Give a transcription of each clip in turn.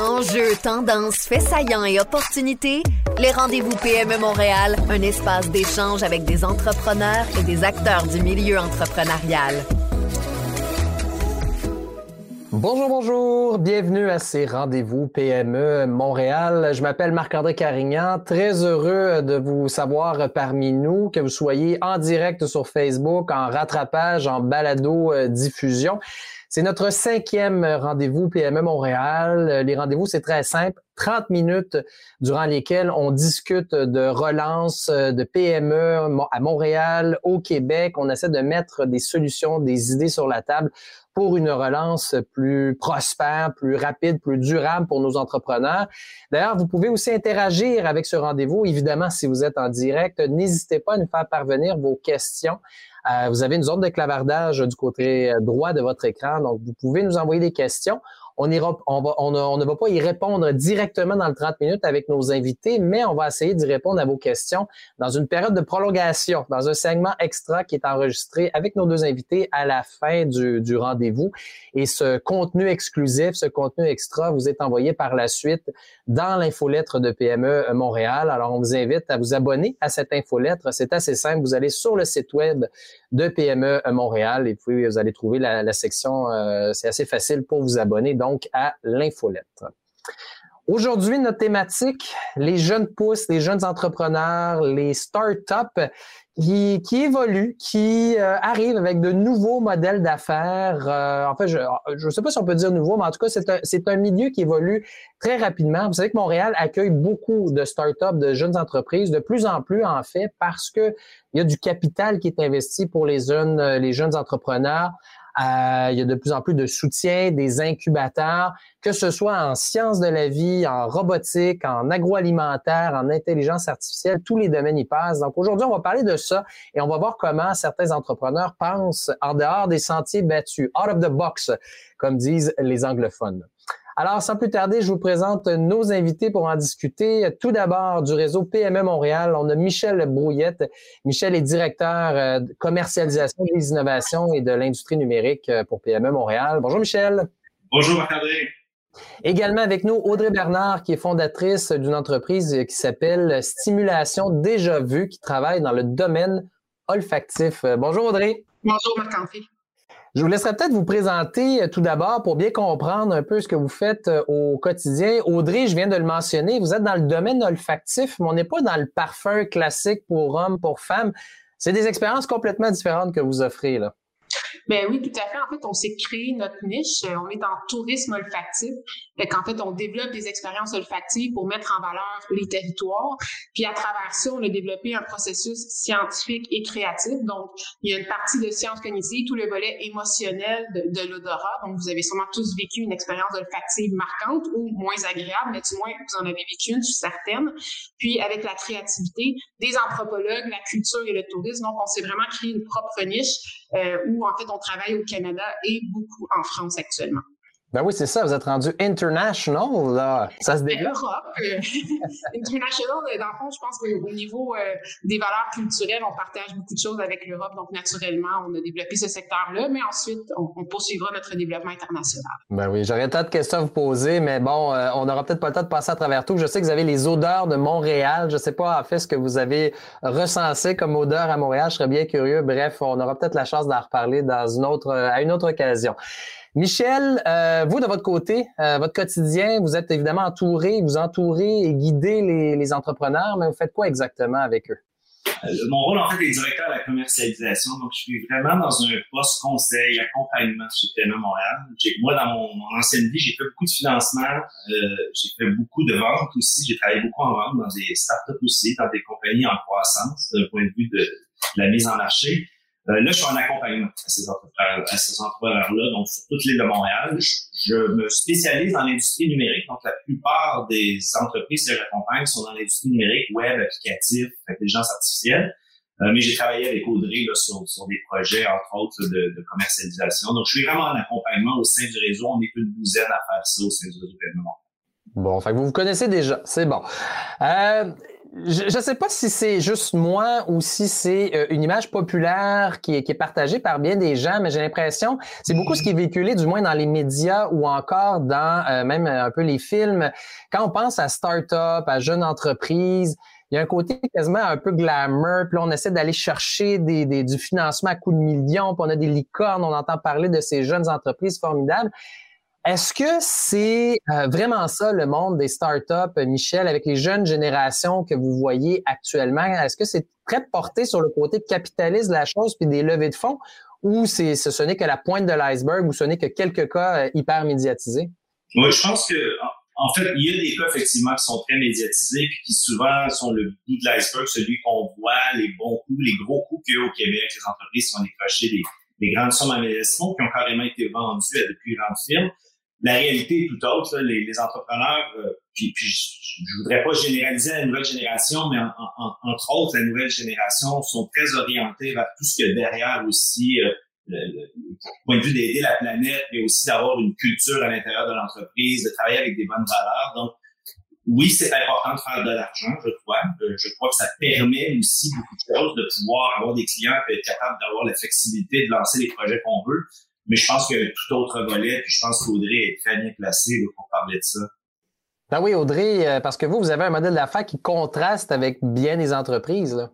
Enjeux, tendances, faits saillants et opportunités, les rendez-vous PME Montréal, un espace d'échange avec des entrepreneurs et des acteurs du milieu entrepreneurial. Bonjour, bonjour. Bienvenue à ces rendez-vous PME Montréal. Je m'appelle Marc-André Carignan. Très heureux de vous savoir parmi nous, que vous soyez en direct sur Facebook, en rattrapage, en balado euh, diffusion. C'est notre cinquième rendez-vous PME Montréal. Les rendez-vous, c'est très simple. 30 minutes durant lesquelles on discute de relance de PME à Montréal, au Québec. On essaie de mettre des solutions, des idées sur la table pour une relance plus prospère, plus rapide, plus durable pour nos entrepreneurs. D'ailleurs, vous pouvez aussi interagir avec ce rendez-vous. Évidemment, si vous êtes en direct, n'hésitez pas à nous faire parvenir vos questions. Euh, vous avez une zone de clavardage du côté droit de votre écran, donc vous pouvez nous envoyer des questions. On, ne va pas y répondre directement dans le 30 minutes avec nos invités, mais on va essayer d'y répondre à vos questions dans une période de prolongation, dans un segment extra qui est enregistré avec nos deux invités à la fin du, rendez-vous. Et ce contenu exclusif, ce contenu extra vous est envoyé par la suite dans l'infolettre de PME Montréal. Alors, on vous invite à vous abonner à cette infolettre. C'est assez simple. Vous allez sur le site web de PME Montréal et puis vous allez trouver la, la section, euh, c'est assez facile pour vous abonner donc à l'infolettre. Aujourd'hui, notre thématique, les jeunes pousses, les jeunes entrepreneurs, les startups qui, évoluent, qui euh, arrivent avec de nouveaux modèles d'affaires. Euh, en fait, je ne sais pas si on peut dire nouveau, mais en tout cas, c'est un, milieu qui évolue très rapidement. Vous savez que Montréal accueille beaucoup de startups, de jeunes entreprises, de plus en plus en fait, parce que il y a du capital qui est investi pour les jeunes, les jeunes entrepreneurs. Euh, il y a de plus en plus de soutien, des incubateurs, que ce soit en sciences de la vie, en robotique, en agroalimentaire, en intelligence artificielle, tous les domaines y passent. Donc aujourd'hui, on va parler de ça et on va voir comment certains entrepreneurs pensent en dehors des sentiers battus, out of the box, comme disent les anglophones. Alors, sans plus tarder, je vous présente nos invités pour en discuter. Tout d'abord, du réseau PME Montréal, on a Michel Brouillette. Michel est directeur euh, de commercialisation des innovations et de l'industrie numérique euh, pour PME Montréal. Bonjour, Michel. Bonjour, Marc-André. Également avec nous, Audrey Bernard, qui est fondatrice d'une entreprise qui s'appelle Stimulation Déjà Vu, qui travaille dans le domaine olfactif. Bonjour, Audrey. Bonjour, Marc-André. Je vous laisserai peut-être vous présenter euh, tout d'abord pour bien comprendre un peu ce que vous faites euh, au quotidien. Audrey, je viens de le mentionner, vous êtes dans le domaine olfactif, mais on n'est pas dans le parfum classique pour hommes, pour femmes. C'est des expériences complètement différentes que vous offrez là. Ben oui, tout à fait. En fait, on s'est créé notre niche. On est en tourisme olfactif. Fait qu'en fait, on développe des expériences olfactives pour mettre en valeur les territoires. Puis à travers ça, on a développé un processus scientifique et créatif. Donc, il y a une partie de sciences cognitives, tout le volet émotionnel de, de l'odorat. Donc, vous avez sûrement tous vécu une expérience olfactive marquante ou moins agréable, mais du moins, vous en avez vécu une, je suis certaine. Puis, avec la créativité des anthropologues, la culture et le tourisme, donc, on s'est vraiment créé une propre niche euh, où, en fait, on travaille au Canada et beaucoup en France actuellement. Ben oui, c'est ça, vous êtes rendu international, là. Ça se développe. Europe, euh, international, dans le fond, je pense qu'au niveau euh, des valeurs culturelles, on partage beaucoup de choses avec l'Europe. Donc, naturellement, on a développé ce secteur-là, mais ensuite, on, on, poursuivra notre développement international. Ben oui, j'aurais tant de questions à vous poser, mais bon, euh, on n'aura peut-être pas le temps de passer à travers tout. Je sais que vous avez les odeurs de Montréal. Je sais pas, en fait, ce que vous avez recensé comme odeur à Montréal. Je serais bien curieux. Bref, on aura peut-être la chance d'en reparler dans une autre, à une autre occasion. Michel, euh, vous, de votre côté, euh, votre quotidien, vous êtes évidemment entouré, vous entourez et guidez les, entrepreneurs, mais vous faites quoi exactement avec eux? Euh, mon rôle, en fait, est directeur à la commercialisation. Donc, je suis vraiment dans un poste conseil, accompagnement chez PME Montréal. Moi, dans mon, ancienne vie, j'ai fait beaucoup de financement. J'ai fait beaucoup de ventes aussi. J'ai travaillé beaucoup en vente dans des startups aussi, dans des compagnies en croissance d'un point de vue de, de la mise en marché. Euh, là, je suis en accompagnement à ces entrepreneurs-là, donc sur toute l'île de Montréal. Je, me spécialise dans l'industrie numérique, donc la plupart des entreprises que j'accompagne sont dans l'industrie numérique, web, applicatif, intelligence artificielle. Euh, mais j'ai travaillé avec Audrey sur, des projets, entre autres, de, commercialisation. Donc, je suis vraiment en accompagnement au sein du réseau. On est une douzaine à faire ça au sein du réseau. Bon, fait vous vous connaissez déjà, c'est bon. Euh, je ne sais pas si c'est juste moi ou si c'est euh, une image populaire qui est, qui est, partagée par bien des gens, mais j'ai l'impression, c'est beaucoup ce qui est véhiculé, du moins dans les médias ou encore dans euh, même un peu les films. Quand on pense à start-up, à jeune entreprise, il y a un côté quasiment un peu glamour, puis là, on essaie d'aller chercher des, des, du financement à coups de millions, puis on a des licornes, on entend parler de ces jeunes entreprises formidables. Est-ce que c'est euh, vraiment ça le monde des startups, Michel, avec les jeunes générations que vous voyez actuellement? Est-ce que c'est très porté sur le côté capitaliste de la chose puis des levées de fonds? Ou c'est ce n'est que la pointe de l'iceberg ou ce n'est que quelques cas euh, hyper médiatisés? Oui, je pense que en fait, il y a des cas effectivement qui sont très médiatisés puis qui souvent sont le bout de l'iceberg, celui qu'on voit, les bons coups, les gros coups qu'il y a au Québec, les entreprises qui ont décroché des, des grandes sommes d'investissement qui ont carrément été vendues à de plus grandes firmes. La réalité est tout autre. Les, les, entrepreneurs, euh, puis, puis je, je, voudrais pas généraliser la nouvelle génération, mais en, en, entre autres, la nouvelle génération sont très orientés vers tout ce qu'il y a derrière aussi, euh, le, le, point de vue d'aider la planète, mais aussi d'avoir une culture à l'intérieur de l'entreprise, de travailler avec des bonnes valeurs. Donc, oui, c'est important de faire de l'argent, je crois. Euh, je crois que ça permet aussi beaucoup de choses, de pouvoir avoir des clients et être capable d'avoir la flexibilité de lancer les projets qu'on veut. Mais je pense que tout autre volet, puis je pense qu'Audrey est très bien placée pour parler de ça. Ben oui, Audrey, euh, parce que vous, vous avez un modèle d'affaires qui contraste avec bien les entreprises. Là.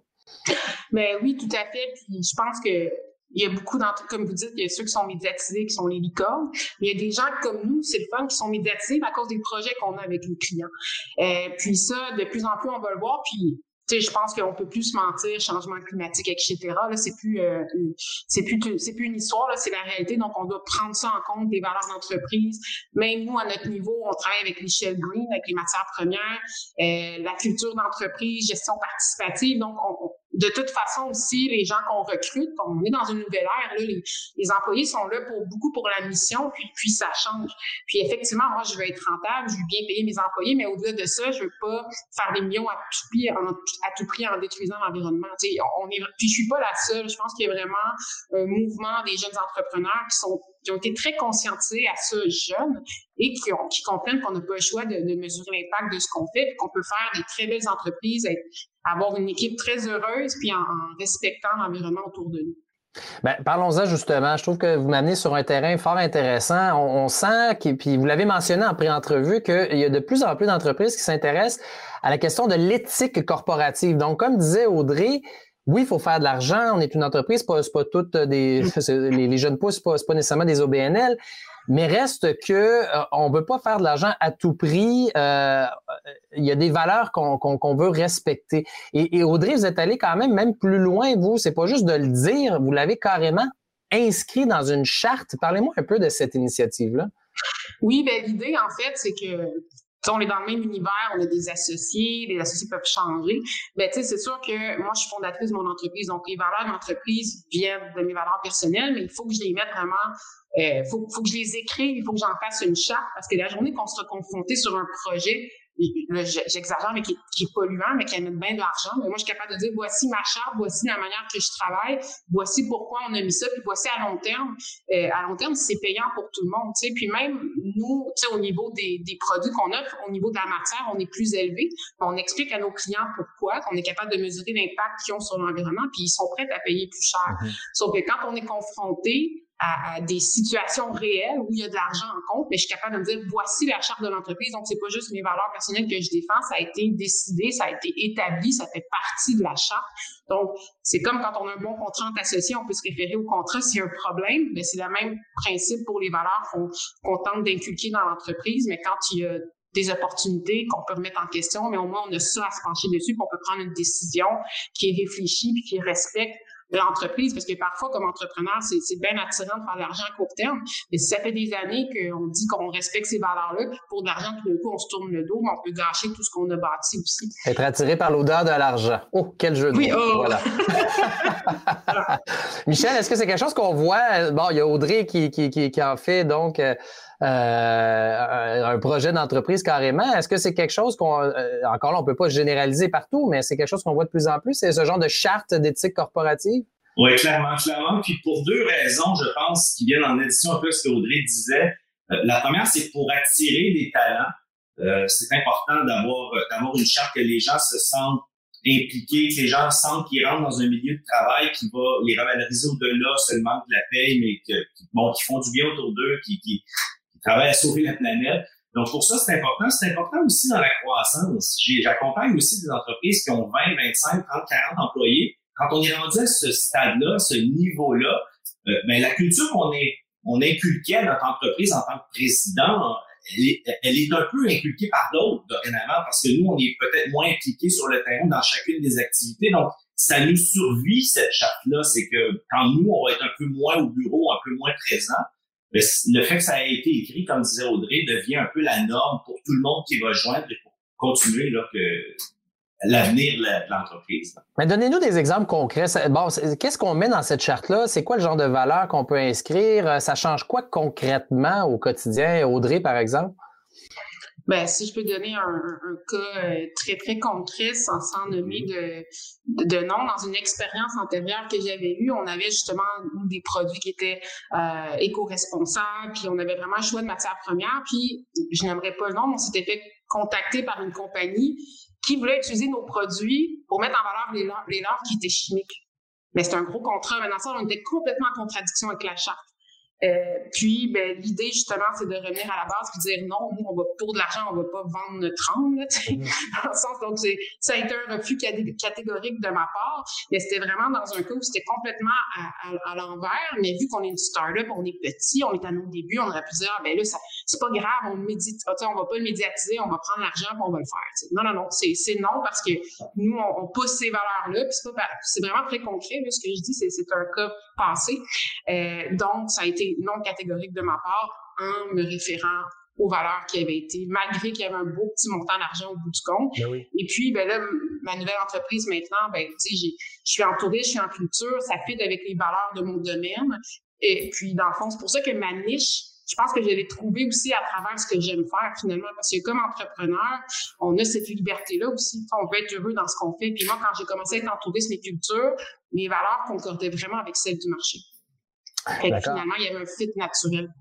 Ben oui, tout à fait. Puis je pense que il y a beaucoup d'entre comme vous dites, il y a ceux qui sont médiatisés, qui sont les licornes. Mais il y a des gens comme nous, c'est le fun, qui sont médiatisés à cause des projets qu'on a avec les clients. Euh, puis ça, de plus en plus, on va le voir. Puis sais, je pense qu'on peut plus se mentir, changement climatique, etc. Là, c'est plus, euh, c'est plus, c'est plus une histoire. Là, c'est la réalité. Donc, on doit prendre ça en compte des valeurs d'entreprise. Même nous, à notre niveau, on travaille avec l'échelle green, avec les matières premières, euh, la culture d'entreprise, gestion participative. Donc, on, de toute façon aussi, les gens qu'on recrute, on est dans une nouvelle ère, là, les, les, employés sont là pour beaucoup pour la mission, puis, puis ça change. Puis effectivement, moi, je veux être rentable, je veux bien payer mes employés, mais au-delà de ça, je veux pas faire des millions à tout prix en, à tout prix en détruisant l'environnement. On est, puis je suis pas la seule. Je pense qu'il y a vraiment un mouvement des jeunes entrepreneurs qui sont qui ont été très conscientisés à ce jeune et qui, ont, comprennent qu'on n'a pas le choix de, mesurer l'impact de ce qu'on fait, puis qu'on peut faire des très belles entreprises, être, avoir une équipe très heureuse, puis en, respectant l'environnement autour de nous. Ben, parlons-en justement. Je trouve que vous m'amenez sur un terrain fort intéressant. On, sent, puis vous l'avez mentionné en pré-entrevue, qu'il y a de plus en plus d'entreprises qui s'intéressent à la question de l'éthique corporative. Donc, comme disait Audrey, oui, il faut faire de l'argent. On est une entreprise, c'est pas, pas toutes des les, les jeunes pousses, c'est pas, pas nécessairement des OBNL, mais reste que euh, on veut pas faire de l'argent à tout prix. Euh, il y a des valeurs qu'on qu'on veut respecter. Et, et, Audrey, vous êtes allé quand même même plus loin. Vous, c'est pas juste de le dire, vous l'avez carrément inscrit dans une charte. Parlez-moi un peu de cette initiative-là. Oui, ben l'idée en fait, c'est que on est dans le même univers, on a des associés, les associés peuvent changer. Ben, tu sais, c'est sûr que moi, je suis fondatrice de mon entreprise, donc les valeurs d'entreprise viennent de mes valeurs personnelles, mais il faut que je les mette vraiment, euh, faut, faut que je les écrive, il faut que j'en fasse une charte, parce que la journée qu'on sera confronté sur un projet, j'exagère, mais qui, est polluant, mais qui amène bien de l'argent. Mais moi, je suis capable de dire, voici ma charte, voici la manière que je travaille, voici pourquoi on a mis ça, puis voici à long terme. Euh, à long terme, c'est payant pour tout le monde, tu sais. Puis même nous, tu sais, au niveau des, des produits qu'on offre, au niveau de la matière, on est plus élevé. On explique à nos clients pourquoi, qu'on est capable de mesurer l'impact qu'ils ont sur l'environnement, puis ils sont prêts à payer plus cher. Mm-hmm. Sauf que quand on est confronté à, des situations réelles où il y a de l'argent en compte, mais je suis capable de me dire voici la charte de l'entreprise. Donc, c'est pas juste mes valeurs personnelles que je défends, ça a été décidé, ça a été établi, ça fait partie de la charte. Donc, c'est comme quand on a un bon contrat entre associés, on peut se référer au contrat s'il y a un problème, mais c'est le même principe pour les valeurs qu'on tente d'inculquer dans l'entreprise, mais quand il y a des opportunités qu'on peut remettre en question, mais au moins on a ça à se pencher dessus, puis on peut prendre une décision qui est réfléchie puis qui respecte de l'entreprise, parce que parfois, comme entrepreneur, c'est bien attirant de faire de l'argent à court terme, mais si ça fait des années qu'on dit qu'on respecte ces valeurs-là, pour de l'argent, tout d'un coup, on se tourne le dos, mais on peut gâcher tout ce qu'on a bâti aussi. Être attiré par l'odeur de l'argent. Oh, quel jeu de oui, oh. Voilà. Michel, est-ce que c'est quelque chose qu'on voit? Bon, il y a Audrey qui, qui, qui, qui en fait, donc... Euh, euh, un projet d'entreprise carrément. Est-ce que c'est quelque chose qu'on, euh, encore là, on peut pas généraliser partout, mais c'est quelque chose qu'on voit de plus en plus, c'est ce genre de charte d'éthique corporative? Oui, clairement, clairement. Puis pour deux raisons, je pense, qui viennent en addition un peu à ce qu'Audrey disait. Euh, la première, c'est pour attirer des talents. C'est important d'avoir d'avoir une charte que les gens se sentent impliqués, que les gens sentent qu'ils rentrent dans un milieu de travail qui va les revaloriser au-delà seulement de la paye, mais que, bon, qui font du bien autour d'eux, qui, qui travaillent à sauver la planète. Donc, pour ça, c'est important. C'est important aussi dans la croissance. J'accompagne aussi des entreprises qui ont 20, 25, 30, 40 employés. Quand on est rendu à ce stade-là, ce niveau-là, euh, ben, la culture qu'on est on inculquait à notre entreprise en tant que président, elle est, un peu inculquée par d'autres dorénavant parce que nous, on est peut-être moins impliqués sur le terrain dans chacune des activités. Donc, ça nous survit, cette charte-là. C'est que quand nous, on va être un peu moins au bureau, un peu moins présent, le fait que ça ait été écrit, comme disait Audrey, devient un peu la norme pour tout le monde qui va joindre et pour continuer là, que l'avenir de l'entreprise. Mais donnez-nous des exemples concrets. Bon, qu'est-ce qu'on met dans cette charte-là? C'est quoi le genre de valeur qu'on peut inscrire? Ça change quoi concrètement au quotidien? Audrey, par exemple? Ben, si je peux donner un, cas euh, très, très concret sans, sans nommer de, de, nom, dans une expérience antérieure que j'avais eue, on avait justement des produits qui étaient euh, éco-responsables, puis on avait vraiment un choix de matières premières, puis je n'aimerais pas le nom, mais on s'était fait contacter par une compagnie qui voulait utiliser nos produits pour mettre en valeur les leurs, les leurs qui étaient chimiques. Mais c'est un gros contrat. Maintenant, ça, on était complètement en contradiction avec la charte. Euh, puis, ben, l'idée, justement, c'est de revenir à la base et dire non, nous, on va, pour de l'argent, on va pas vendre notre âme, là, mm-hmm. dans le sens, donc, ça a été un refus catégorique de ma part, mais c'était vraiment dans un cas où c'était complètement à, l'envers, mais vu qu'on est une start-up, on est petit, on est à nos débuts, on aurait pu dire, ah, ben là, c'est pas grave, on médite, ah, on va pas le médiatiser, on va prendre l'argent et on va le faire. Non, non, non, c'est non parce que nous, on, pousse ces valeurs-là, puis c'est vraiment très concret, là, ce que je dis, c'est un cas passé. Euh, donc, ça a été non catégorique de ma part en me référant aux valeurs qui avaient été, malgré qu'il y avait un beau petit montant d'argent au bout du compte. Ben Et puis, ben là, ma nouvelle entreprise maintenant, ben, tu sais, je suis en tourisme, je suis en culture, ça fit avec les valeurs de mon domaine. Et puis, dans le fond, c'est pour ça que ma niche, je pense que je l'ai trouvée aussi à travers ce que j'aime faire finalement, parce que comme entrepreneur, on a cette liberté-là aussi. On peut être heureux dans ce qu'on fait. Puis moi, quand j'ai commencé à être en tourisme et culture, mes valeurs concordaient vraiment avec celles du marché finalement, il y avait un fit naturel.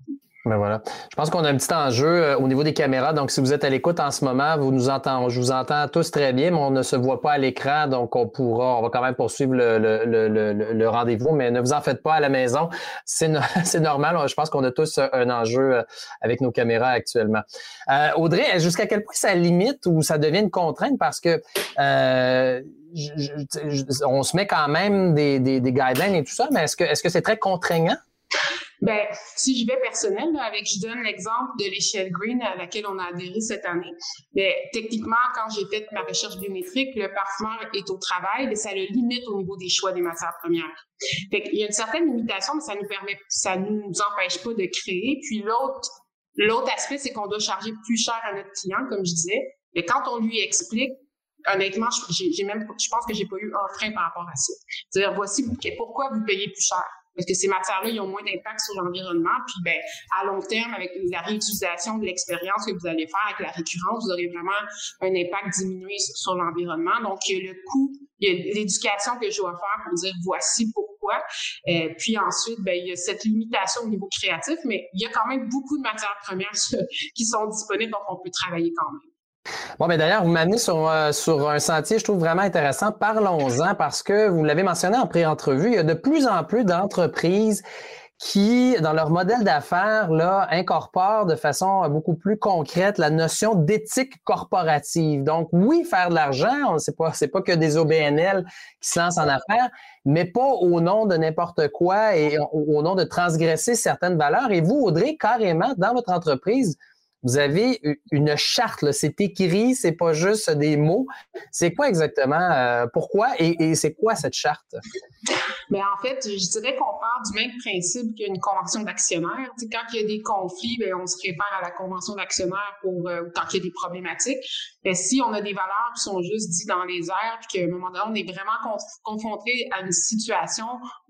Ben voilà. Je pense qu'on a un petit enjeu euh, au niveau des caméras. Donc, si vous êtes à l'écoute en ce moment, vous nous entendez, je vous entends tous très bien, mais on ne se voit pas à l'écran, donc on pourra, on va quand même poursuivre le, rendez-vous, mais ne vous en faites pas à la maison. C'est, normal. Je pense qu'on a tous un enjeu euh, avec nos caméras actuellement. Euh, Audrey, jusqu'à quel point ça limite ou ça devient une contrainte? Parce que on se met quand même des, des, guidelines et tout ça, mais est-ce que est-ce que c'est très contraignant? Ben, si je vais personnel, avec, je donne l'exemple de l'échelle Green à laquelle on a adhéré cette année. Ben, techniquement, quand j'ai fait ma recherche biométrique, le parfumeur est au travail, mais ça le limite au niveau des choix des matières premières. Fait Il y a une certaine limitation, mais ça nous permet, ça nous empêche pas de créer. Puis l'autre, l'autre aspect, c'est qu'on doit charger plus cher à notre client, comme je disais. Mais quand on lui explique honnêtement, j'ai même, je pense que j'ai pas eu un frein par rapport à ça. C'est-à-dire, voici pourquoi vous payez plus cher. Parce que ces matières-là, ils ont moins d'impact sur l'environnement. Puis, ben, à long terme, avec la réutilisation de l'expérience que vous allez faire avec la récurrence, vous aurez vraiment un impact diminué sur l'environnement. Donc, il y a le coût, il y a l'éducation que je dois faire pour dire voici pourquoi. Euh, puis ensuite, ben, il y a cette limitation au niveau créatif, mais il y a quand même beaucoup de matières premières qui sont disponibles, donc on peut travailler quand même. Bon, mais d'ailleurs, vous m'amenez sur, euh, sur un sentier, je trouve vraiment intéressant. Parlons-en parce que vous l'avez mentionné en pré-entrevue, il y a de plus en plus d'entreprises qui, dans leur modèle d'affaires, là, incorporent de façon beaucoup plus concrète la notion d'éthique corporative. Donc, oui, faire de l'argent, c'est pas, c'est pas que des OBNL qui se lancent en affaires, mais pas au nom de n'importe quoi et au nom de transgresser certaines valeurs. Et vous, Audrey, carrément, dans votre entreprise, vous avez une charte, c'est écrit, c'est pas juste des mots. C'est quoi exactement? Euh, pourquoi et, c'est quoi cette charte? Mais en fait, je dirais qu'on part du même principe qu'une convention d'actionnaire. quand il y a des conflits, ben, on se réfère à la convention d'actionnaire pour euh, tant qu'il y a des problématiques. Mais si on a des valeurs qui sont juste dites dans les airs, puis qu'à un moment donné, on est vraiment confronté à une situation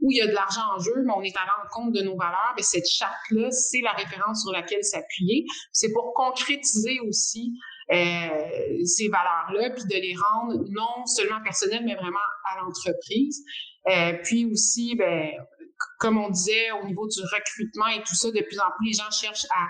où il y a de l'argent en jeu, mais on est à l'encontre de nos valeurs, ben, cette charte-là, c'est la référence sur laquelle s'appuyer. C'est pour concrétiser aussi euh, ces valeurs-là, puis de les rendre non seulement personnelles, mais vraiment à l'entreprise. Euh, puis aussi, ben, comme on disait, au niveau du recrutement et tout ça, de plus en plus, les gens cherchent à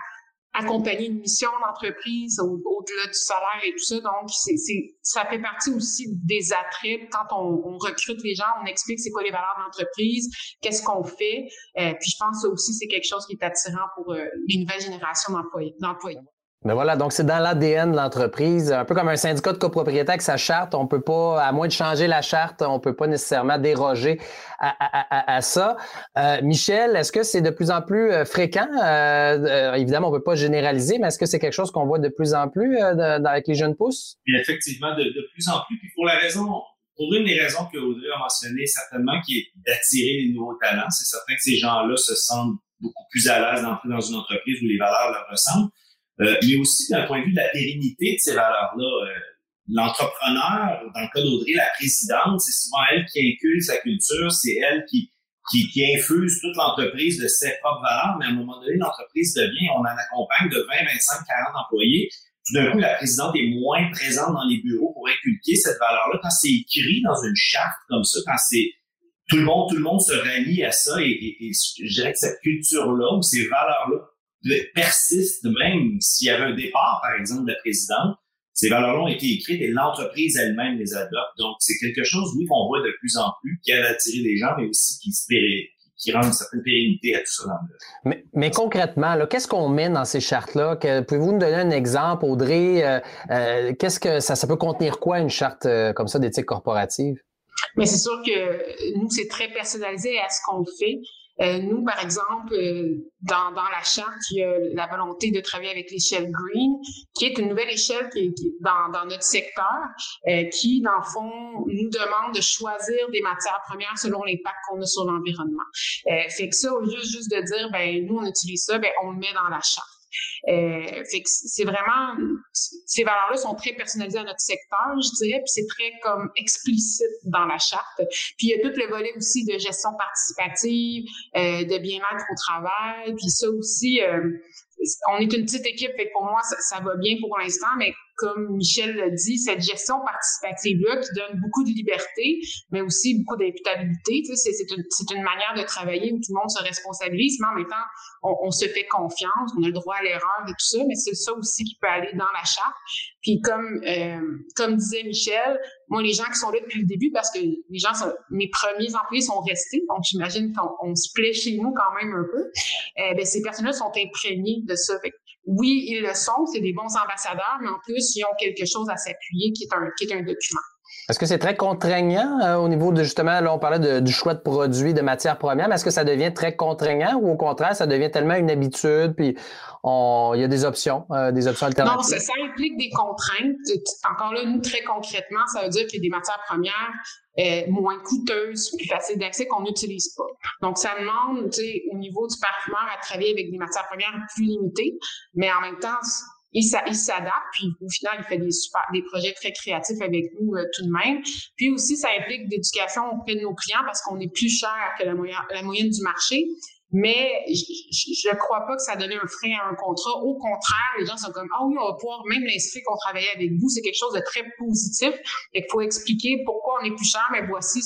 accompagner une mission d'entreprise au-delà du salaire et tout ça. Donc, c'est, ça fait partie aussi des attraits. Quand on, recrute les gens, on explique c'est quoi les valeurs de l'entreprise, qu'est-ce qu'on fait. Euh, puis je pense que ça aussi, c'est quelque chose qui est attirant pour euh, les nouvelles générations d'employés. Mais voilà, donc c'est dans l'ADN de l'entreprise, un peu comme un syndicat de copropriété avec sa charte. On peut pas, à moins de changer la charte, on peut pas nécessairement déroger à, ça. Euh, Michel, est-ce que c'est de plus en plus euh, fréquent? Euh, évidemment, on peut pas généraliser, mais est-ce que c'est quelque chose qu'on voit de plus en plus avec les jeunes pousses? effectivement, de, plus en plus. Puis pour la raison, pour une des raisons que Audrey a mentionné, certainement, qui est d'attirer les nouveaux talents. C'est certain que ces gens-là se sentent beaucoup plus à l'aise d'entrer dans une entreprise où les valeurs leur ressemblent. Euh, mais aussi d'un point de vue de la pérennité de ces valeurs-là. Euh, l'entrepreneur, dans le cas d'Audrey, la présidente, c'est souvent elle qui inculque sa culture, c'est elle qui, qui, qui, infuse toute l'entreprise de ses propres valeurs, mais à un moment donné, l'entreprise devient, on en accompagne de 20, 25, 40 employés. Tout d'un coup, la présidente est moins présente dans les bureaux pour inculquer cette valeur-là. Quand c'est écrit dans une charte comme ça, quand c'est tout le monde, tout le monde se rallie à ça et, et je dirais que cette culture-là ou ces valeurs-là persiste même s'il y avait un départ, par exemple, de la présidente. Ces valeurs-là ont été écrites et l'entreprise elle-même les adopte. Donc, c'est quelque chose, oui, qu'on voit de plus en plus, qui aide à attirer les gens, mais aussi qui, qui rend une certaine pérennité à tout ça. mais, mais, concrètement, qu'est-ce qu'on met dans ces chartes-là? Pouvez-vous nous donner un exemple, Audrey? Euh, euh, qu'est-ce que ça, ça peut contenir quoi, une charte euh, comme ça d'éthique corporative? Mais c'est sûr que nous, c'est très personnalisé à ce qu'on fait. Euh, nous, par exemple, euh, dans, dans la charte, il y a la volonté de travailler avec l'échelle Green, qui est une nouvelle échelle qui est, dans, dans, notre secteur, euh, qui, dans le fond, nous demande de choisir des matières premières selon l'impact qu'on a sur l'environnement. fait que ça, au lieu juste de dire, ben nous, on utilise ça, ben on le met dans la charte. Euh, c'est vraiment, ces valeurs-là sont très personnalisées à notre secteur, je dirais, puis c'est très comme explicite dans la charte. Puis il y a tout le volet aussi de gestion participative, euh, de bien-être au travail, puis ça aussi, euh, on est une petite équipe, fait pour moi, ça, va bien pour l'instant, mais comme Michel l'a dit, cette gestion participative-là qui donne beaucoup de liberté, mais aussi beaucoup d'imputabilité, tu sais, c'est une, une, manière de travailler où tout le monde se responsabilise, mais en même temps, on, se fait confiance, on a le droit à l'erreur et tout ça, mais c'est ça aussi qui peut aller dans la charte. Puis comme, euh, comme disait Michel, moi, les gens qui sont là depuis le début, parce que les gens, sont, mes premiers employés sont restés, donc j'imagine qu'on se plaît chez nous quand même un peu, euh, ben, ces personnes-là sont imprégnées de ça. Oui, ils le sont, c'est des bons ambassadeurs, mais en plus, ils ont quelque chose à s'appuyer qui est un, qui est un document. Est-ce que c'est très contraignant euh, au niveau de justement, là, on parlait du choix de produits, de matières premières, mais est-ce que ça devient très contraignant ou au contraire, ça devient tellement une habitude, puis il y a des options, euh, des options alternatives? Non, ça, ça, implique des contraintes. Encore là, nous, très concrètement, ça veut dire qu'il y a des matières premières euh, moins coûteuses, plus faciles d'accès qu'on n'utilise pas. Donc, ça demande, tu sais, au niveau du parfumeur à travailler avec des matières premières plus limitées, mais en même temps, il s'adapte, puis au final, il fait des super, des projets très créatifs avec nous euh, tout de même. Puis aussi, ça implique d'éducation auprès de nos clients parce qu'on est plus cher que la moyenne, du marché. Mais je ne crois pas que ça donne un frein à un contrat. Au contraire, les gens sont comme Ah oui, on va pouvoir même l'inscrire qu'on travaillait avec vous. C'est quelque chose de très positif. Et qu'il faut expliquer pourquoi on est plus cher, mais voici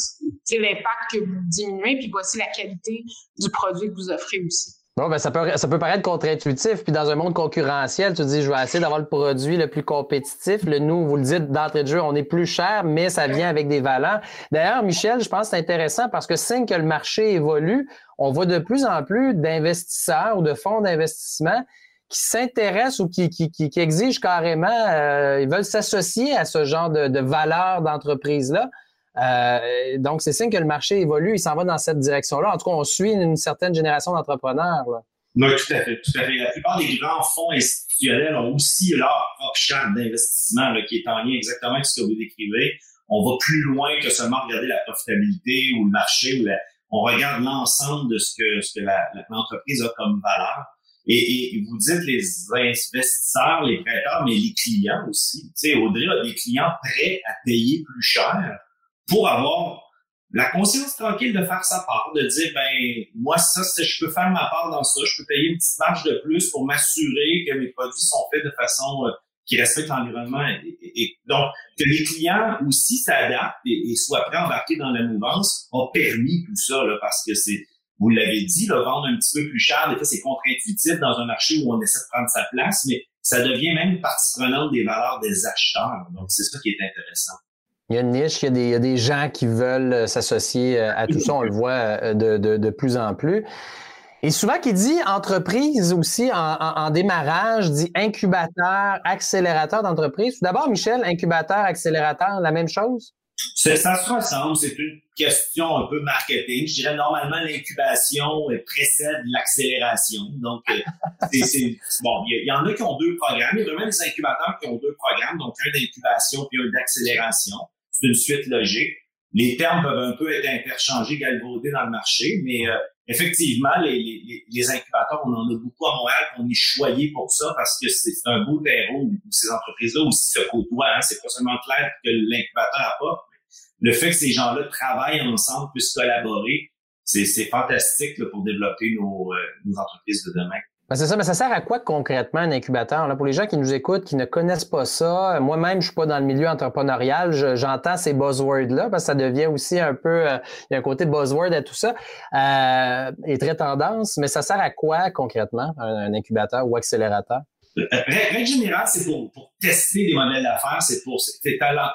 l'impact que vous diminuez, puis voici la qualité du produit que vous offrez aussi. Ben ça, peut, ça peut paraître contre-intuitif. Puis dans un monde concurrentiel, tu dis, je vais essayer d'avoir le produit le plus compétitif. Le nous, vous le dites d'entrée de jeu, on est plus cher, mais ça vient avec des valeurs. D'ailleurs, Michel, je pense que c'est intéressant parce que signe que le marché évolue, on voit de plus en plus d'investisseurs ou de fonds d'investissement qui s'intéressent ou qui, qui, qui, exigent carrément, euh, ils veulent s'associer à ce genre de, de valeurs d'entreprise-là. Euh, donc, c'est signe que le marché évolue, il s'en va dans cette direction-là. En tout cas, on suit une, certaine génération d'entrepreneurs. Oui, tout à fait, tout à fait. La plupart des grands fonds institutionnels ont aussi leur propre charte d'investissement qui est en lien exactement avec ce que vous décrivez. On va plus loin que seulement regarder la profitabilité ou le marché. Ou on regarde l'ensemble de ce que, ce que l'entreprise a comme valeur. Et, et, vous dites les investisseurs, les prêteurs, mais les clients aussi. Tu sais, Audrey a des clients prêts à payer plus cher pour avoir la conscience tranquille de faire sa part, de dire, ben, moi, ça, je peux faire ma part dans ça, je peux payer une petite marge de plus pour m'assurer que mes produits sont faits de façon euh, qui respecte l'environnement. Et, donc, que les clients aussi s'adaptent et, soient prêts à embarquer dans la mouvance a permis tout ça, là, parce que c'est vous l'avez dit, le vendre un petit peu plus cher, des fois, c'est contre-intuitif dans un marché où on essaie de prendre sa place, mais ça devient même partie prenante des valeurs des acheteurs. Donc, c'est ça qui est intéressant. Il y a une niche, il y a des, gens qui veulent euh, s'associer euh, à tout ça, on le voit euh, de, plus en plus. Et souvent, qui dit entreprise aussi en, démarrage, dit incubateur, accélérateur d'entreprise. Tout d'abord, Michel, incubateur, accélérateur, la même chose? Ça, se ressemble, c'est une question un peu marketing. Je dirais normalement l'incubation précède l'accélération. Donc, c'est bon, il y, en a qui ont deux programmes. Il y a vraiment des incubateurs qui ont deux programmes, donc un d'incubation puis un d'accélération une suite logique. Les termes peuvent un peu être interchangés, galvaudés dans le marché, mais euh, effectivement, les, les, incubateurs, on en a beaucoup à Montréal, on est choyé pour ça parce que c'est un beau terreau où ces entreprises-là aussi se côtoient. Hein. C'est pas seulement clair que l'incubateur apporte. Le fait que ces gens-là travaillent ensemble, puissent collaborer, c'est fantastique pour développer nos, euh, nos entreprises de demain. Ben, c'est ça, mais ça sert à quoi concrètement un incubateur? Là, pour les gens qui nous écoutent, qui ne connaissent pas ça, moi-même, je suis pas dans le milieu entrepreneurial, j'entends ces buzzwords-là, parce que ça devient aussi un peu, euh, il y a un côté buzzword à tout ça, euh, et très tendance, mais ça sert à quoi concrètement, un, incubateur ou accélérateur? Euh, règle générale, c'est pour, tester des modèles d'affaires, c'est pour tes talents.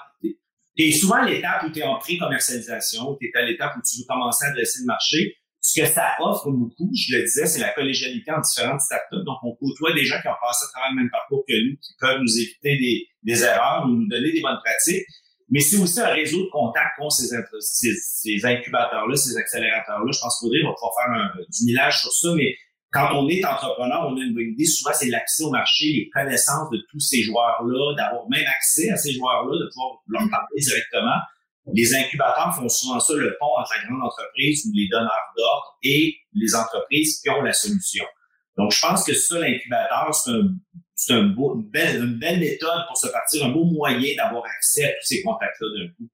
Es souvent l'étape où tu es en pré-commercialisation, tu es à l'étape où tu veux commencer à adresser le marché ce que ça offre beaucoup, je le disais, c'est la collégialité en différentes startups. Donc, on côtoie des gens qui ont passé à travers le même parcours que nous, qui peuvent nous éviter des, erreurs ou nous donner des bonnes pratiques. Mais c'est aussi un réseau de contacts qu'ont ces, ces, incubateurs-là, ces accélérateurs-là. Je pense qu'Audrey va pouvoir faire du millage sur ça, mais quand on est entrepreneur, on a une bonne idée. Souvent, c'est l'accès au marché, les connaissances de tous ces joueurs-là, d'avoir même accès à ces joueurs-là, de pouvoir leur parler directement. Les incubateurs font souvent ça, le pont entre la grande entreprise ou les donneurs d'ordre et les entreprises qui ont la solution. Donc, je pense que ça, l'incubateur, c'est un, une, belle, une belle méthode pour se partir, un beau moyen d'avoir accès à tous ces contacts-là d'un coup.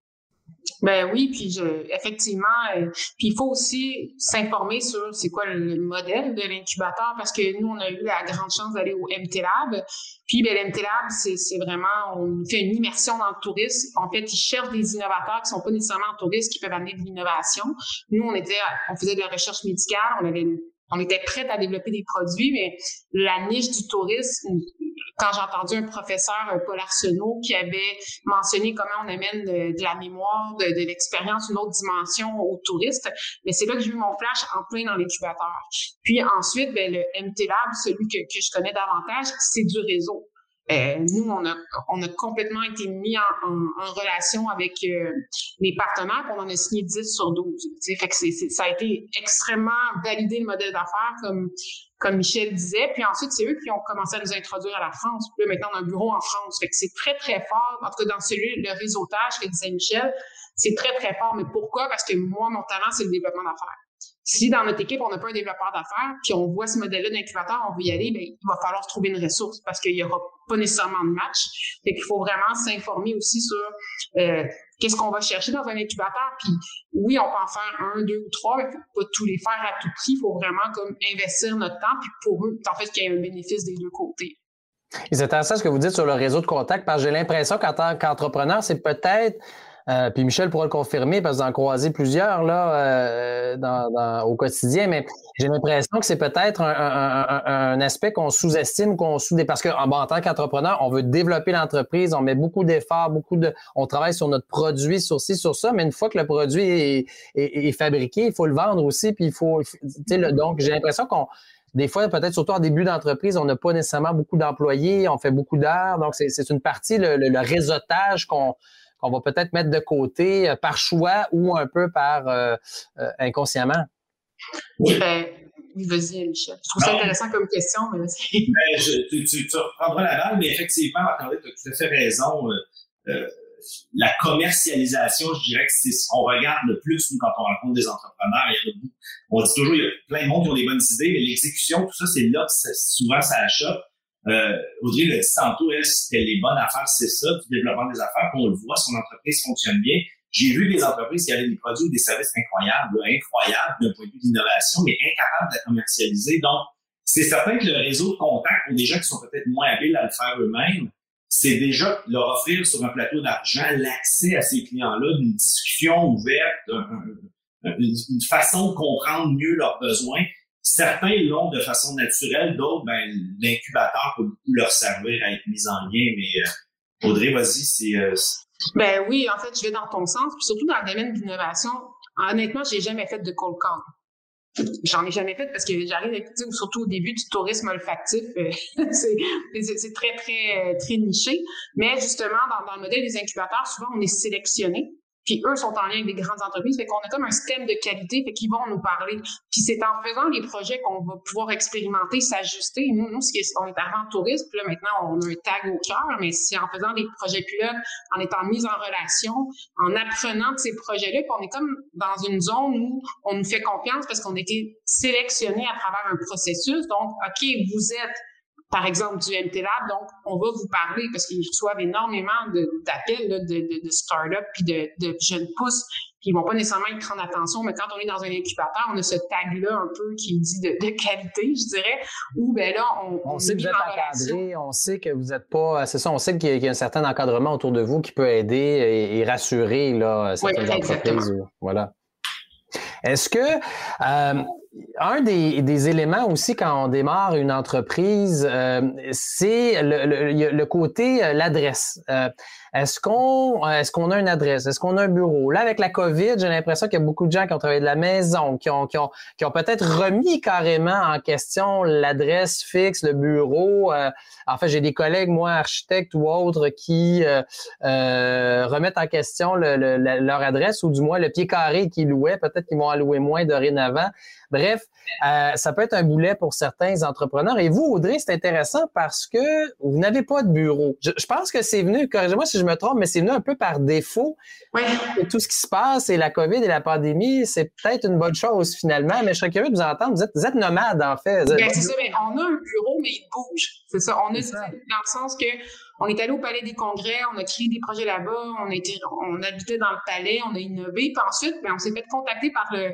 Ben oui, puis effectivement, euh, puis il faut aussi s'informer sur c'est quoi le modèle de l'incubateur parce que nous on a eu la grande chance d'aller au MT Lab. Puis ben, l'MT Lab, c'est, vraiment on fait une immersion dans le tourisme. En fait, ils cherchent des innovateurs qui sont pas nécessairement touristes qui peuvent amener de l'innovation. Nous on était on faisait de la recherche médicale, on avait on était prêts à développer des produits, mais la niche du tourisme, quand j'ai entendu un professeur, Paul Arsenault, qui avait mentionné comment on amène de, la mémoire, de, l'expérience, une autre dimension aux touristes, mais c'est là que j'ai eu mon flash en plein dans l'incubateur. Puis ensuite, ben, le MT Lab, celui que, que je connais davantage, c'est du réseau. Euh, nous, on a, on a complètement été mis en, en, relation avec euh, les partenaires, on en a signé 10 sur 12. Fait que c'est, ça a été extrêmement validé le modèle d'affaires, comme, comme Michel disait. Puis ensuite, c'est eux qui ont commencé à nous introduire à la France. Puis là, maintenant, on a un bureau en France. Fait que c'est très, très fort. En tout cas, dans celui, le réseautage que disait Michel, c'est très, très fort. Mais pourquoi? Parce que moi, mon talent, c'est le développement d'affaires. Si dans notre équipe, on n'a pas un développeur d'affaires, puis on voit ce modèle-là d'incubateur, on veut y aller, bien, il va falloir se trouver une ressource parce qu'il n'y aura pas nécessairement de match. Fait qu'il faut vraiment s'informer aussi sur euh, qu'est-ce qu'on va chercher dans un incubateur. Puis oui, on peut en faire un, deux ou trois, mais il faut pas tous les faire à tout prix. Il faut vraiment comme investir notre temps, puis pour eux, en fait, qu'il y ait un bénéfice des deux côtés. c'est intéressant ce que vous dites sur le réseau de contact, parce que j'ai l'impression qu'en tant qu'entrepreneur, c'est peut-être euh, puis Michel pourra le confirmer parce que en croisé plusieurs là, euh, au quotidien, mais j'ai l'impression que c'est peut-être un, aspect qu'on sous-estime, qu'on sous parce que en tant qu'entrepreneur, on veut développer l'entreprise, on met beaucoup d'efforts, beaucoup de, on travaille sur notre produit, sur ci, sur ça, mais une fois que le produit est, fabriqué, il faut le vendre aussi, puis il faut, le, donc j'ai l'impression qu'on des fois, peut-être surtout en début d'entreprise, on n'a pas nécessairement beaucoup d'employés, on fait beaucoup d'heures. Donc, c'est une partie, le réseautage qu'on qu'on va peut-être mettre de côté euh, par choix ou un peu par euh, euh, inconsciemment? Oui. Ben, vas-y, Michel. Je trouve ça intéressant comme question, mais ben, tu, tu, reprendras la balle, mais effectivement, Marc-André, tu as tout à fait raison. la commercialisation, je dirais que c'est ce qu'on regarde le plus, nous, quand on rencontre des entrepreneurs. Il y a on dit toujours, il y a plein de monde qui ont des bonnes idées, mais l'exécution, tout ça, c'est là que souvent ça achoppe. Euh, Audrey le dit tantôt, elle, ce qu'elle est bonne à faire, c'est ça, du développement des affaires, qu'on le voit, son entreprise fonctionne bien. J'ai vu des entreprises qui avaient des produits ou des services incroyables, incroyables d'un point de vue d'innovation, mais incapables de la commercialiser. Donc, c'est certain que le réseau de contacts pour des gens qui sont peut-être moins habiles à le faire eux-mêmes, c'est déjà leur offrir sur un plateau d'argent l'accès à ces clients-là d'une discussion ouverte, une, façon de comprendre mieux leurs besoins. Certains l'ont de façon naturelle, d'autres, ben, l'incubateur peut beaucoup leur servir à être mis en lien. Mais euh, Audrey, vas-y, c'est... Euh, ben oui, en fait, je vais dans ton sens, puis surtout dans le domaine de l'innovation. Honnêtement, j'ai jamais fait de cold call. J'en ai jamais fait parce que j'arrive, surtout au début du tourisme olfactif, euh, c'est très, très, très niché. Mais justement, dans, dans, le modèle des incubateurs, souvent, on est sélectionné. Puis eux sont en lien avec des grandes entreprises, fait qu'on a comme un système de qualité, fait qu'ils vont nous parler. Puis c'est en faisant les projets qu'on va pouvoir expérimenter, s'ajuster. Nous, nous, on est en tourisme, puis là maintenant on a un tag au cœur, mais c'est en faisant des projets pilotes, en étant mis en relation, en apprenant de ces projets-là, puis on est comme dans une zone où on nous fait confiance parce qu'on a été sélectionné à travers un processus. Donc, OK, vous êtes par exemple, du MTLab. Donc, on va vous parler parce qu'ils reçoivent énormément d'appels de, de, de, de start-up puis de, de jeunes pousses puis ils vont pas nécessairement y prendre attention, mais quand on est dans un incubateur, on a ce tag-là un peu qui dit de, de, qualité, je dirais, où ben là, on, on, sait que vous êtes encadré, on sait que vous n'êtes pas, c'est ça, on sait qu'il y, a un certain encadrement autour de vous qui peut aider et, rassurer là, certaines oui, entreprises. Voilà. Est-ce que euh, un des, éléments aussi quand on démarre une entreprise, euh, c'est le, le, le, côté, euh, l'adresse. Euh, est-ce qu'on est-ce qu'on a une adresse? Est-ce qu'on a un bureau? Là, avec la COVID, j'ai l'impression qu'il y a beaucoup de gens qui ont travaillé de la maison, qui ont, qui ont, qui ont peut-être remis carrément en question l'adresse fixe, le bureau. en fait, j'ai des collègues, moi, architectes ou autres, qui remettent en question leur adresse ou du moins le pied carré qu'ils louaient. Peut-être qu'ils vont en louer moins dorénavant. Bref, euh, ça peut être un boulet pour certains entrepreneurs. Et vous, Audrey, c'est intéressant parce que vous n'avez pas de bureau. Je, pense que c'est venu, corrigez-moi si je me trompe, mais c'est venu un peu par défaut. Oui. Tout ce qui se passe et la COVID et la pandémie, c'est peut-être une bonne chose finalement, mais je serais curieux de vous entendre. Vous êtes, vous êtes nomade, en fait. Bien, c'est ça, mais on a un bureau, mais il bouge. C'est ça. On a dans le sens que on est allé au Palais des Congrès, on a créé des projets là-bas, on, était, on habitait dans le palais, on a innové, puis ensuite, ben, on s'est fait contacter par le,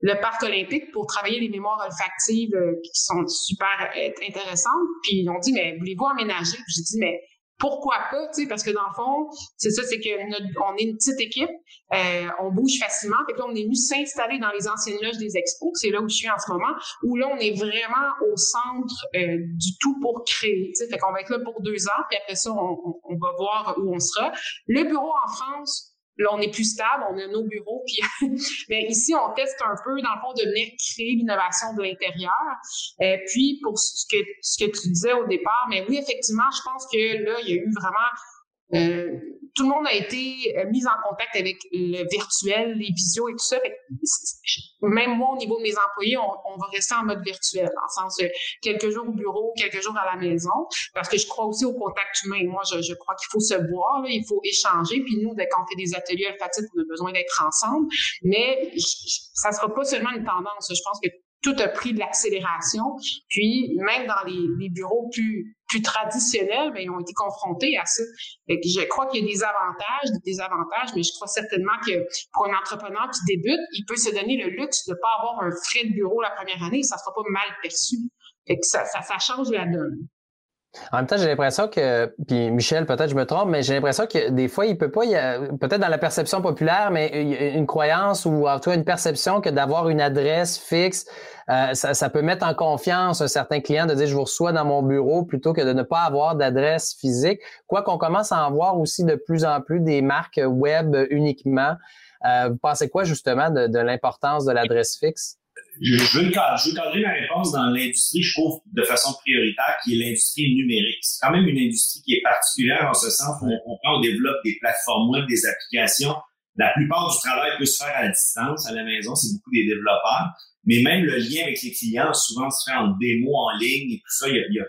le parc olympique pour travailler les mémoires olfactives euh, qui sont super euh, intéressantes. Puis ils ont dit, mais voulez-vous emménager? J'ai dit, mais pourquoi pas, tu sais, parce que dans le fond, c'est ça, c'est que on est une petite équipe, euh, on bouge facilement, fait que là, on est venu s'installer dans les anciennes loges des expos, c'est là où je suis en ce moment, où là, on est vraiment au centre du tout pour créer, tu sais, fait qu'on va être là pour deux ans, puis après ça, on, on va voir où on sera. Le bureau en France, Là, on est plus stable, on a nos bureaux. Puis, mais ici, on teste un peu, dans le fond, de venir créer l'innovation de l'intérieur. Euh, puis, pour ce que, ce que tu disais au départ, mais oui, effectivement, je pense que là, il y a eu vraiment euh, tout le monde a été euh, mis en contact avec le virtuel, les visios et tout ça. même moi, au niveau de mes employés, on, va rester en mode virtuel, le sens de quelques jours au bureau, quelques jours à la maison, parce que je crois aussi au contact humain. Moi, je, crois qu'il faut se voir, il faut échanger. Puis nous, quand on fait des ateliers olfactifs, on a besoin d'être ensemble. Mais ça sera pas seulement une tendance. Je pense que tout a pris de l'accélération. Puis même dans les, bureaux plus plus traditionnels, mais ont été confrontés à ça. Je crois qu'il y a des avantages, des désavantages, mais je crois certainement que pour un entrepreneur qui débute, il peut se donner le luxe de ne pas avoir un frais de bureau la première année, ça ne sera pas mal perçu. Ça, ça, ça change la donne. En même temps, j'ai l'impression que, puis Michel, peut-être je me trompe, mais j'ai l'impression que des fois, il peut pas, peut-être dans la perception populaire, mais une croyance ou en tout cas une perception que d'avoir une adresse fixe, euh, ça, ça, peut mettre en confiance un certain client de dire je vous reçois dans mon bureau plutôt que de ne pas avoir d'adresse physique. Quoi qu'on commence à en voir aussi de plus en plus des marques web uniquement. Euh, vous pensez quoi justement de, de l'importance de l'adresse fixe? Je, je, veux cadrer ma réponse dans l'industrie, je trouve, de façon prioritaire, qui est l'industrie numérique. C'est quand même une industrie qui est particulière en ce sens où on, on, développe des plateformes web, des applications. La plupart du travail peut se faire à distance, à la maison, c'est beaucoup des développeurs. Mais même le lien avec les clients, souvent, se fait en démo en ligne et tout ça. Il y a,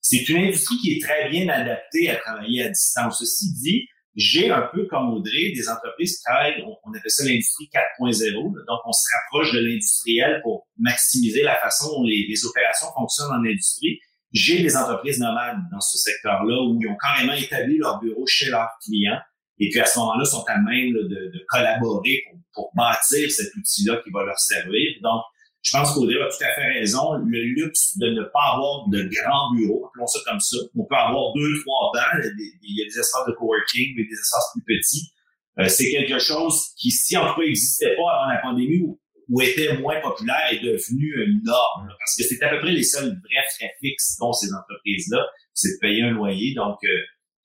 c'est une industrie qui est très bien adaptée à travailler à distance. Ceci dit, j'ai un peu comme Audrey des entreprises qui travaillent, on, appelle ça l'industrie 4.0, donc on se rapproche de l'industriel pour maximiser la façon dont les, opérations fonctionnent dans l'industrie. J'ai des entreprises nomades dans ce secteur-là où ils ont carrément établi leur bureau chez leurs clients et puis à ce moment-là sont à même de, de, collaborer pour, pour bâtir cet outil-là qui va leur servir. Donc, je pense qu'Audrey a tout à fait raison. Le luxe de ne pas avoir de grands bureaux, appelons ça comme ça. On peut avoir deux, trois bancs. Il y a des espaces de coworking, mais des espaces plus petits. euh, c'est quelque chose qui, si en tout cas n'existait pas avant la pandémie ou, était moins populaire, est devenu une norme. parce que c'est à peu près les seuls vrais frais fixes dont ces entreprises-là, c'est de payer un loyer. Donc, euh,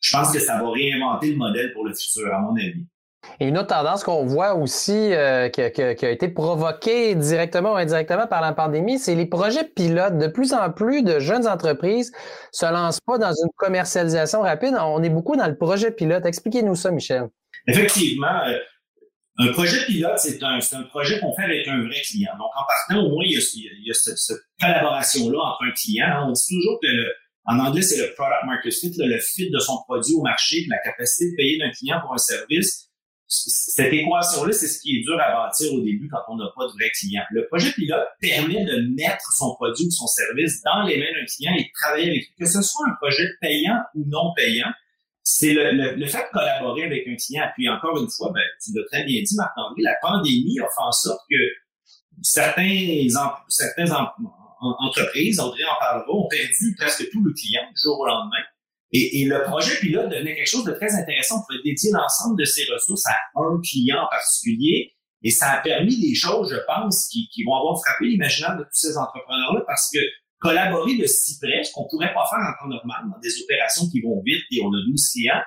je pense que ça va réinventer le modèle pour le futur, à mon avis. Et une autre tendance qu'on voit aussi euh, qui, a été provoquée directement ou indirectement par la pandémie, c'est les projets pilotes. De plus en plus de jeunes entreprises se lancent pas dans une commercialisation rapide. On est beaucoup dans le projet pilote. Expliquez-nous ça, Michel. Effectivement, euh, un projet pilote, c'est un, projet qu'on fait avec un vrai client. Donc, en partant, au moins, il y a, cette, collaboration-là entre un client. On dit toujours que en anglais, c'est le product market fit, le fit de son produit au marché, la capacité de payer d'un client pour un service cette équation-là, c'est ce qui est dur à bâtir au début quand on n'a pas de vrai client. Le projet pilote permet de mettre son produit ou son service dans les mains d'un client et de travailler avec lui. Que ce soit un projet payant ou non payant, c'est le, le, fait de collaborer avec un client. Puis encore une fois, ben, tu l'as très bien dit, Marc-André, la pandémie a fait en sorte que certains, certaines entreprises, André en parlera, ont perdu presque tout le client du jour au lendemain. Et, et, le projet pilote devenait quelque chose de très intéressant. On pouvait dédier l'ensemble de ses ressources à un client en particulier. Et ça a permis des choses, je pense, qui, qui vont avoir frappé l'imaginaire de tous ces entrepreneurs-là parce que collaborer de si près, ce qu'on pourrait pas faire en temps normal dans des opérations qui vont vite et on a 12 clients,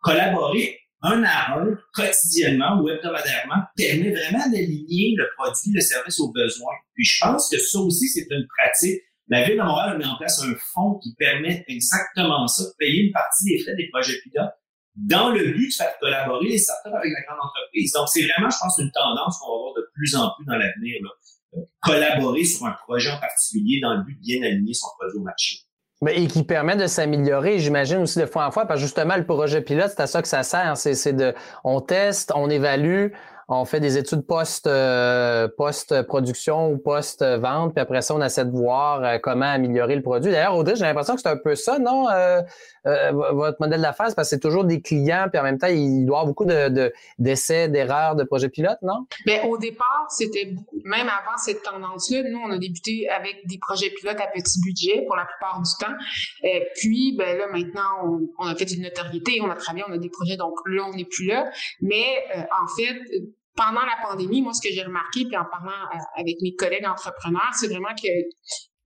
collaborer un à un, quotidiennement ou hebdomadairement, permet vraiment d'aligner le produit, le service aux besoins. Puis je pense que ça aussi, c'est une pratique la Ville de Montréal a mis en place un fonds qui permet exactement ça, de payer une partie des frais des projets pilotes dans le but de faire collaborer les startups avec la grande entreprise. Donc, c'est vraiment, je pense, une tendance qu'on va voir de plus en plus dans l'avenir. Euh, collaborer sur un projet en particulier dans le but de bien aligner son produit au marché. Et qui permet de s'améliorer, j'imagine aussi de fois en fois, parce justement, le projet pilote, c'est à ça que ça sert. C'est de, on teste, on évalue, on fait des études post, euh, post-production ou post-vente, puis après ça, on essaie de voir euh, comment améliorer le produit. D'ailleurs, Audrey, j'ai l'impression que c'est un peu ça, non? Euh, votre modèle d'affaires, parce que c'est toujours des clients, puis en même temps, il doit y avoir beaucoup de, d'essais, d'erreurs, de projets pilotes, non? Bien, au départ, c'était même avant cette tendance-là, nous, on a débuté avec des projets pilotes à petit budget pour la plupart du temps. Et puis, ben là, maintenant, on, on a fait une notoriété, on a travaillé, on a des projets, donc là, on n'est plus là. Mais en fait, pendant la pandémie, moi, ce que j'ai remarqué, puis en parlant euh, avec mes collègues entrepreneurs, c'est vraiment que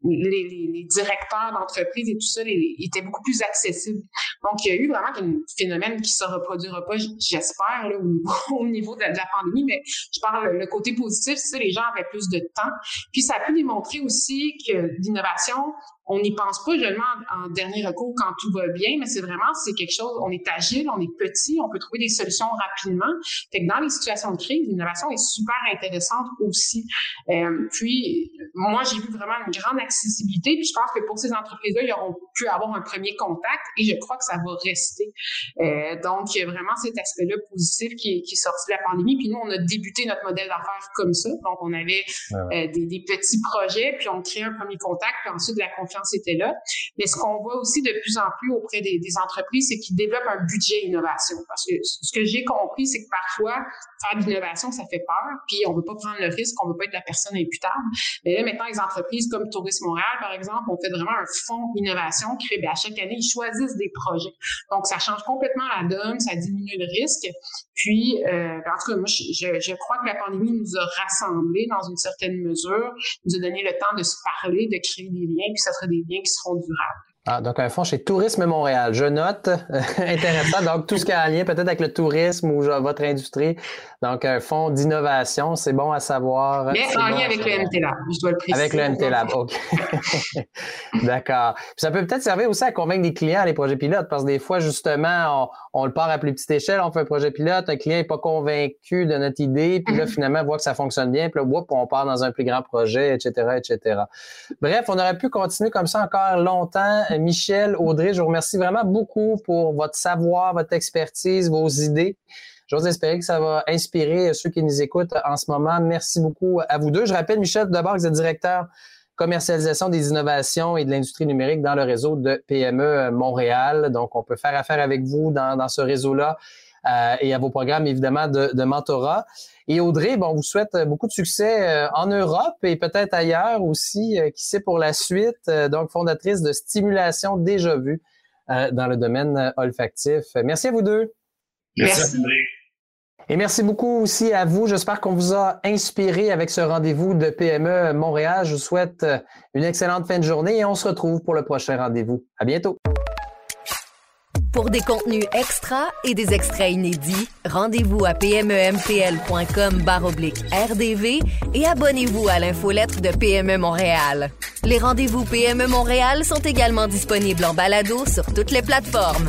les, directeurs d'entreprise et tout ça étaient beaucoup plus accessibles. Donc, il y a eu vraiment un phénomène qui se reproduira pas, j'espère, au niveau, au niveau de, la pandémie, mais je parle le côté positif, c'est les gens avaient plus de temps. Puis, ça a pu démontrer aussi que l'innovation, on n'y pense pas seulement en, dernier recours quand tout va bien, mais c'est vraiment, c'est quelque chose, on est agile, on est petit, on peut trouver des solutions rapidement. Fait que dans les situations de crise, l'innovation est super intéressante aussi. Euh, puis, moi, j'ai vu vraiment une grande accessibilité, puis je pense que pour ces entreprises-là, ils auront pu avoir un premier contact et je crois que ça va rester. Euh, donc, il y a vraiment cet aspect-là positif qui est, qui est sorti de la pandémie. Puis nous, on a débuté notre modèle d'affaires comme ça. Donc, on avait euh, des, des petits projets, puis on crée un premier contact, puis ensuite de la confiance c'était là. Mais ce qu'on voit aussi de plus en plus auprès des, entreprises, c'est qu'ils développent un budget innovation. Parce que ce que j'ai compris, c'est que parfois, faire de l'innovation, ça fait peur, puis on veut pas prendre le risque, on veut pas être la personne imputable. Mais là, maintenant, les entreprises comme Tourisme Montréal, par exemple, ont fait vraiment un fonds innovation qui fait, bien, à chaque année, ils choisissent des projets. Donc, ça change complètement la donne, ça diminue le risque. Puis, euh, en tout cas, moi, je, je, crois que la pandémie nous a rassemblés dans une certaine mesure, nous a donné le temps de se parler, de créer des liens, puis ça serait des liens qui seront durables. Ah, donc un fonds chez Tourisme Montréal. Je note. Intéressant. Donc, tout ce qui a un lien peut-être avec le tourisme ou votre industrie. Donc, un fonds d'innovation, c'est bon à savoir. Mais en lien avec le MT Lab, je dois le préciser. Avec le MT Lab, OK. D'accord. ça peut peut-être servir aussi à convaincre des clients à les projets pilotes, parce que des fois, justement, on, le part à plus petite échelle, on fait un projet pilote, un client n'est pas convaincu de notre idée, puis là, mhm. finalement, on voit que ça fonctionne bien, puis là, on part dans un plus grand projet, etc., etc. Bref, on aurait pu continuer comme ça encore longtemps. Michel, Audrey, je vous remercie vraiment beaucoup pour votre savoir, votre expertise, vos idées. J'ose espérer que ça va inspirer ceux qui nous écoutent en ce moment. Merci beaucoup à vous deux. Je rappelle, Michel, d'abord, que vous êtes directeur commercialisation des innovations et de l'industrie numérique dans le réseau de PME Montréal. Donc, on peut faire affaire avec vous dans, ce réseau-là euh, et à vos programmes, évidemment, de, de mentorat. Et Audrey, bon, on vous souhaite beaucoup de succès euh, en Europe et peut-être ailleurs aussi, euh, qui sait pour la suite. Euh, donc, fondatrice de Stimulation Déjà Vue dans le domaine olfactif. Merci à vous deux. Merci. Et merci beaucoup aussi à vous. J'espère qu'on vous a inspiré avec ce rendez-vous de PME Montréal. Je vous souhaite une excellente fin de journée et on se retrouve pour le prochain rendez-vous. À bientôt. Pour des contenus extra et des extraits inédits, rendez-vous à pmempl.com rdv et abonnez-vous à l'infolettre de PME Montréal. Les rendez-vous PME Montréal sont également disponibles en balado sur toutes les plateformes.